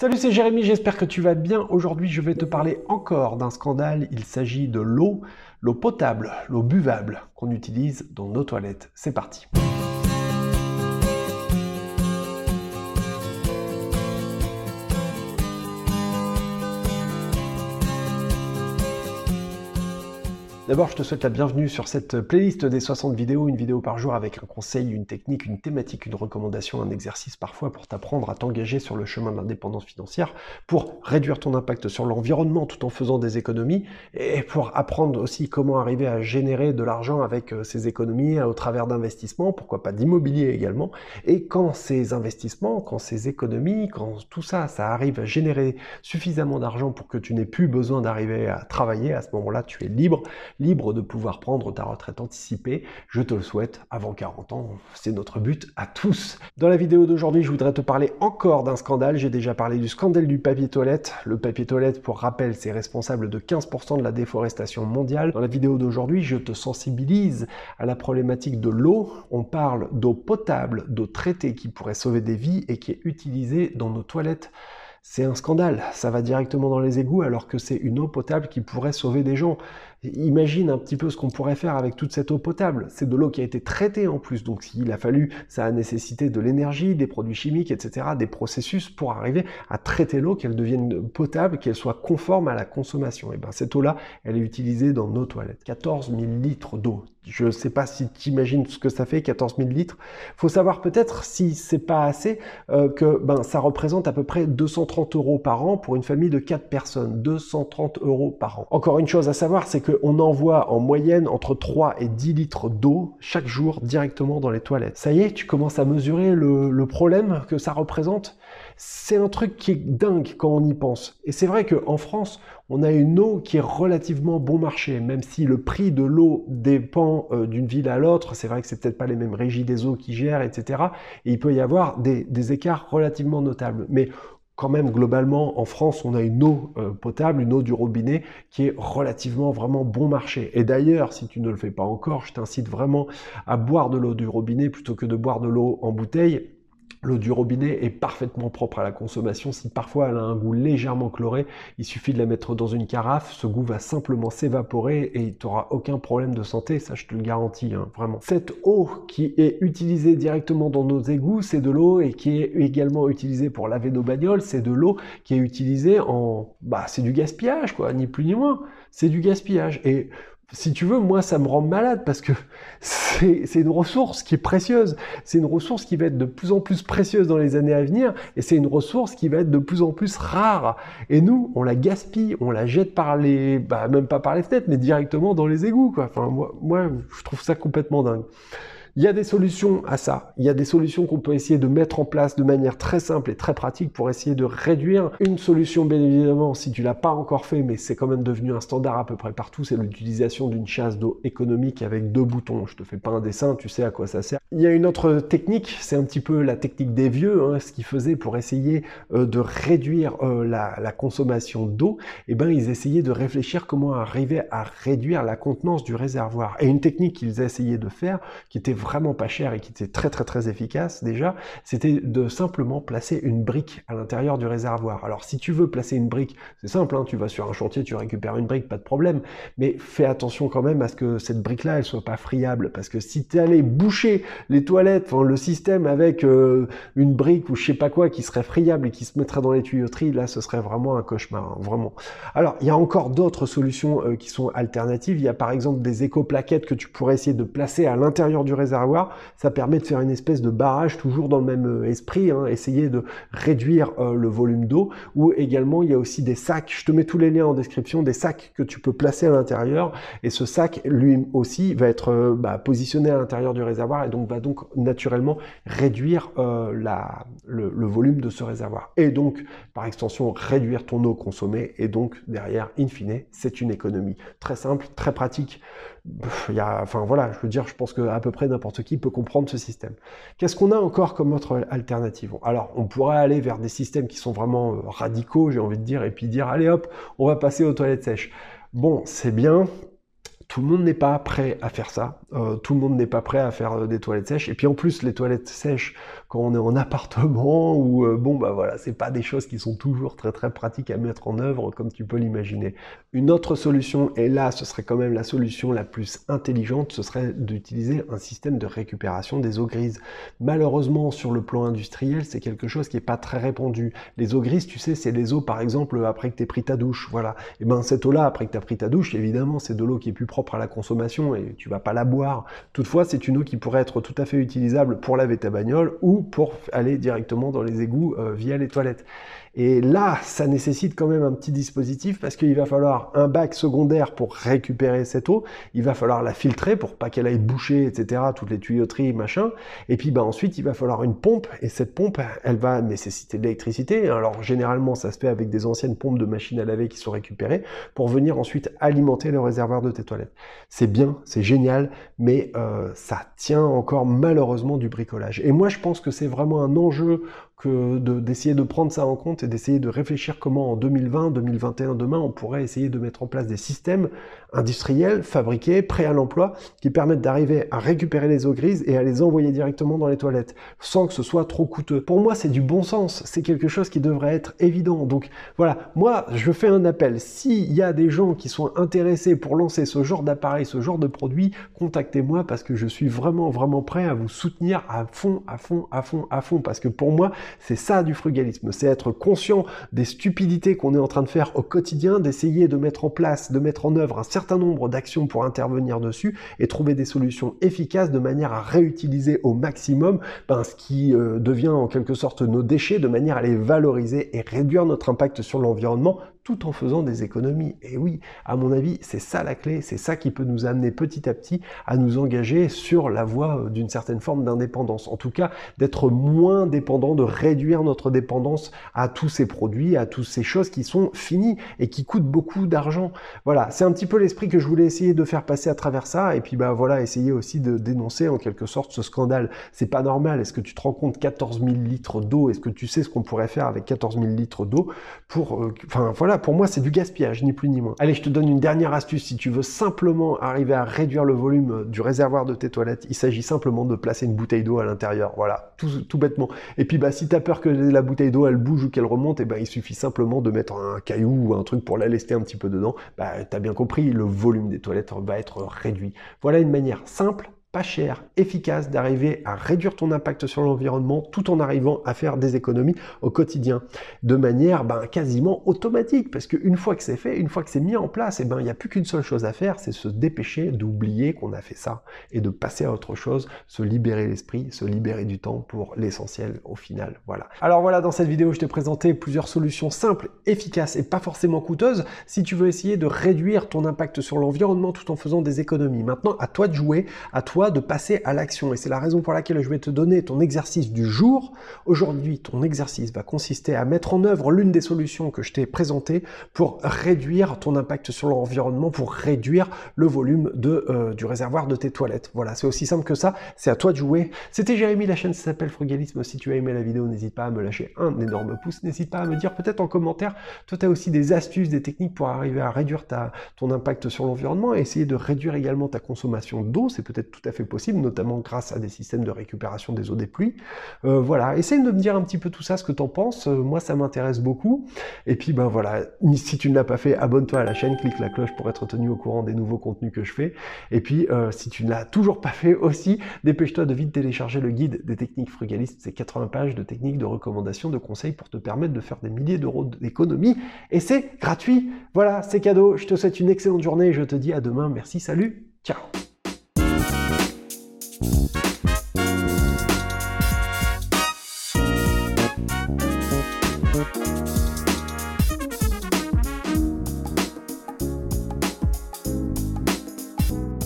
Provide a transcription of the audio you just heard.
Salut, c'est Jérémy, j'espère que tu vas bien. Aujourd'hui, je vais te parler encore d'un scandale. Il s'agit de l'eau, l'eau potable, l'eau buvable qu'on utilise dans nos toilettes. C'est parti. D'abord, je te souhaite la bienvenue sur cette playlist des 60 vidéos, une vidéo par jour avec un conseil, une technique, une thématique, une recommandation, un exercice parfois pour t'apprendre à t'engager sur le chemin de l'indépendance financière, pour réduire ton impact sur l'environnement tout en faisant des économies, et pour apprendre aussi comment arriver à générer de l'argent avec euh, ces économies au travers d'investissements, pourquoi pas d'immobilier également, et quand ces investissements, quand ces économies, quand tout ça, ça arrive à générer suffisamment d'argent pour que tu n'aies plus besoin d'arriver à travailler, à ce moment-là, tu es libre libre de pouvoir prendre ta retraite anticipée. Je te le souhaite avant 40 ans, c'est notre but à tous. Dans la vidéo d'aujourd'hui, je voudrais te parler encore d'un scandale. J'ai déjà parlé du scandale du papier toilette. Le papier toilette, pour rappel, c'est responsable de 15% de la déforestation mondiale. Dans la vidéo d'aujourd'hui, je te sensibilise à la problématique de l'eau. On parle d'eau potable, d'eau traitée qui pourrait sauver des vies et qui est utilisée dans nos toilettes c'est un scandale. Ça va directement dans les égouts alors que c'est une eau potable qui pourrait sauver des gens. Imagine un petit peu ce qu'on pourrait faire avec toute cette eau potable. C'est de l'eau qui a été traitée en plus, donc s'il a fallu, ça a nécessité de l'énergie, des produits chimiques, etc., des processus pour arriver à traiter l'eau, qu'elle devienne potable, qu'elle soit conforme à la consommation. Et bien cette eau-là, elle est utilisée dans nos toilettes. 14 000 litres d'eau. Je ne sais pas si tu imagines ce que ça fait, 14 000 litres. faut savoir peut-être, si c'est pas assez, euh, que ben, ça représente à peu près 230 euros par an pour une famille de 4 personnes. 230 euros par an. Encore une chose à savoir, c'est que on envoie en moyenne entre 3 et 10 litres d'eau chaque jour directement dans les toilettes. Ça y est, tu commences à mesurer le, problème que ça représente. C'est un truc qui est dingue quand on y pense. Et c'est vrai qu'en France, on a une eau qui est relativement bon marché, même si le prix de l'eau dépend euh, d'une ville à l'autre. C'est vrai que c'est peut-être pas les mêmes régies des eaux qui gèrent, etc. Et il peut y avoir des, des écarts relativement notables. Mais quand même globalement en France on a une eau euh, potable, une eau du robinet qui est relativement vraiment bon marché. Et d'ailleurs si tu ne le fais pas encore, je t'incite vraiment à boire de l'eau du robinet plutôt que de boire de l'eau en bouteille L'eau du robinet est parfaitement propre à la consommation. Si parfois elle a un goût légèrement chloré, il suffit de la mettre dans une carafe. Ce goût va simplement s'évaporer et tu n'auras aucun problème de santé. Ça, je te le garantis, hein, vraiment. Cette eau qui est utilisée directement dans nos égouts, c'est de l'eau et qui est également utilisée pour laver nos bagnoles. C'est de l'eau qui est utilisée en, bah, c'est du gaspillage, quoi, ni plus ni moins. C'est du gaspillage. Et si tu veux, moi, ça me rend malade parce que c'est une ressource qui est précieuse. C'est une ressource qui va être de plus en plus précieuse dans les années à venir et c'est une ressource qui va être de plus en plus rare. Et nous, on la gaspille, on la jette par les, bah, même pas par les fenêtres, mais directement dans les égouts, quoi. Enfin, moi, moi, je trouve ça complètement dingue. Il y a des solutions à ça. Il y a des solutions qu'on peut essayer de mettre en place de manière très simple et très pratique pour essayer de réduire. Une solution, bien évidemment, si tu l'as pas encore fait, mais c'est quand même devenu un standard à peu près partout, c'est l'utilisation d'une chasse d'eau économique avec deux boutons. Je te fais pas un dessin, tu sais à quoi ça sert. Il y a une autre technique, c'est un petit peu la technique des vieux, hein, ce qu'ils faisaient pour essayer euh, de réduire euh, la, la, consommation d'eau. Et eh ben, ils essayaient de réfléchir comment arriver à réduire la contenance du réservoir. Et une technique qu'ils essayaient de faire, qui était vraiment pas cher et qui était très très très efficace déjà, c'était de simplement placer une brique à l'intérieur du réservoir. Alors si tu veux placer une brique, c'est simple, hein, tu vas sur un chantier, tu récupères une brique, pas de problème, mais fais attention quand même à ce que cette brique-là, elle soit pas friable, parce que si tu allé boucher les toilettes, enfin, le système avec euh, une brique ou je sais pas quoi qui serait friable et qui se mettrait dans les tuyauteries, là ce serait vraiment un cauchemar, hein, vraiment. Alors il y a encore d'autres solutions euh, qui sont alternatives, il y a par exemple des éco-plaquettes que tu pourrais essayer de placer à l'intérieur du réservoir ça permet de faire une espèce de barrage toujours dans le même euh, esprit, hein, essayer de réduire euh, le volume d'eau, ou également il y a aussi des sacs, je te mets tous les liens en description, des sacs que tu peux placer à l'intérieur, et ce sac lui aussi va être euh, bah, positionné à l'intérieur du réservoir et donc va donc naturellement réduire la, le, le, volume de ce réservoir. Et donc, par extension, réduire ton eau consommée, et donc derrière, in fine, c'est une économie. Très simple, très pratique il y a, enfin voilà, je veux dire, je pense que à peu près qui peut comprendre ce système. Qu'est-ce qu'on a encore comme autre alternative? Alors, on pourrait aller vers des systèmes qui sont vraiment euh, radicaux, j'ai envie de dire, et puis dire, allez hop, on va passer aux toilettes sèches. Bon, c'est bien, tout le monde n'est pas prêt à faire ça. Euh, tout le monde n'est pas prêt à faire euh, des toilettes sèches. Et puis en plus, les toilettes sèches, quand on est en appartement, ou euh, bon, bah voilà, c'est pas des choses qui sont toujours très très pratiques à mettre en œuvre, comme tu peux l'imaginer. Une autre solution, et là, ce serait quand même la solution la plus intelligente, ce serait d'utiliser un système de récupération des eaux grises. Malheureusement, sur le plan industriel, c'est quelque chose qui est pas très répandu. Les eaux grises, tu sais, c'est les eaux, par exemple, après que tu pris ta douche. Voilà. Et ben cette eau-là, après que tu as pris ta douche, évidemment, c'est de l'eau qui est plus propre à la consommation et tu vas pas la boire. Toutefois, c'est une eau qui pourrait être tout à fait utilisable pour laver ta bagnole ou pour aller directement dans les égouts euh, via les toilettes. Et là, ça nécessite quand même un petit dispositif parce qu'il va falloir un bac secondaire pour récupérer cette eau. Il va falloir la filtrer pour pas qu'elle aille boucher, etc. Toutes les tuyauteries, machin. Et puis, bah, ensuite, il va falloir une pompe. Et cette pompe, elle va nécessiter de l'électricité. Alors, généralement, ça se fait avec des anciennes pompes de machines à laver qui sont récupérées pour venir ensuite alimenter le réservoir de tes toilettes. C'est bien, c'est génial, mais euh, ça tient encore malheureusement du bricolage. Et moi, je pense que c'est vraiment un enjeu que d'essayer de, prendre ça en compte et d'essayer de réfléchir comment en 2020, 2021, demain, on pourrait essayer de mettre en place des systèmes industriels, fabriqués, prêts à l'emploi, qui permettent d'arriver à récupérer les eaux grises et à les envoyer directement dans les toilettes, sans que ce soit trop coûteux. Pour moi, c'est du bon sens, c'est quelque chose qui devrait être évident. Donc voilà, moi, je fais un appel. S'il y a des gens qui sont intéressés pour lancer ce genre d'appareil, ce genre de produit, contactez-moi parce que je suis vraiment, vraiment prêt à vous soutenir à fond, à fond, à fond, à fond, parce que pour moi, c'est ça du frugalisme, c'est être conscient des stupidités qu'on est en train de faire au quotidien, d'essayer de mettre en place, de mettre en œuvre un certain nombre d'actions pour intervenir dessus et trouver des solutions efficaces de manière à réutiliser au maximum ben, ce qui euh, devient en quelque sorte nos déchets, de manière à les valoriser et réduire notre impact sur l'environnement tout en faisant des économies. Et oui, à mon avis, c'est ça la clé, c'est ça qui peut nous amener petit à petit à nous engager sur la voie euh, d'une certaine forme d'indépendance. En tout cas, d'être moins dépendant, de réduire notre dépendance à tous ces produits, à toutes ces choses qui sont finies et qui coûtent beaucoup d'argent. Voilà, c'est un petit peu l'esprit que je voulais essayer de faire passer à travers ça. Et puis bah voilà, essayer aussi de dénoncer en quelque sorte ce scandale. C'est pas normal. Est-ce que tu te rends compte 14 000 litres d'eau Est-ce que tu sais ce qu'on pourrait faire avec 14 000 litres d'eau pour, euh, enfin voilà pour moi, c'est du gaspillage, ni plus ni moins. Allez, je te donne une dernière astuce. Si tu veux simplement arriver à réduire le volume du réservoir de tes toilettes, il s'agit simplement de placer une bouteille d'eau à l'intérieur. Voilà, tout, bêtement. Et puis, bah, si tu as peur que la bouteille d'eau, elle bouge ou qu'elle remonte, et eh ben, il suffit simplement de mettre un caillou ou un truc pour la lester un petit peu dedans. Bah, tu as bien compris, le volume des toilettes va être réduit. Voilà une manière simple pas cher, efficace d'arriver à réduire ton impact sur l'environnement tout en arrivant à faire des économies au quotidien de manière ben, quasiment automatique parce qu'une fois que c'est fait, une fois que c'est mis en place, eh ben il n'y a plus qu'une seule chose à faire, c'est se dépêcher d'oublier qu'on a fait ça et de passer à autre chose, se libérer l'esprit, se libérer du temps pour l'essentiel au final. Voilà. Alors voilà, dans cette vidéo, je t'ai présenté plusieurs solutions simples, efficaces et pas forcément coûteuses si tu veux essayer de réduire ton impact sur l'environnement tout en faisant des économies. Maintenant, à toi de jouer, à toi de passer à l'action. Et c'est la raison pour laquelle je vais te donner ton exercice du jour. Aujourd'hui, ton exercice va consister à mettre en œuvre l'une des solutions que je t'ai présentées pour réduire ton impact sur l'environnement, pour réduire le volume euh, du réservoir de tes toilettes. Voilà, c'est aussi simple que ça. C'est à toi de jouer. C'était Jérémy, la chaîne s'appelle Frugalisme. Si tu as aimé la vidéo, n'hésite pas à me lâcher un énorme pouce. N'hésite pas à me dire peut-être en commentaire, toi tu as aussi des astuces, des techniques pour arriver à réduire ton impact sur l'environnement et essayer de réduire également ta consommation d'eau. C'est peut-être tout à fait possible, notamment grâce à des systèmes de récupération des eaux des pluies. Euh, voilà, essaye de me dire un petit peu tout ça, ce que tu en penses. Euh, moi, ça m'intéresse beaucoup. Et puis, ben voilà, si tu ne l'as pas fait, abonne-toi à la chaîne, clique la cloche pour être tenu au courant des nouveaux contenus que je fais. Et puis, euh, si tu ne l'as toujours pas fait aussi, dépêche-toi de vite télécharger le guide des techniques frugalistes. C'est 80 pages de techniques, de recommandations, de conseils pour te permettre de faire des milliers d'euros d'économie. Et c'est gratuit. Voilà, c'est cadeau. Je te souhaite une excellente journée et je te dis à demain. Merci, salut, ciao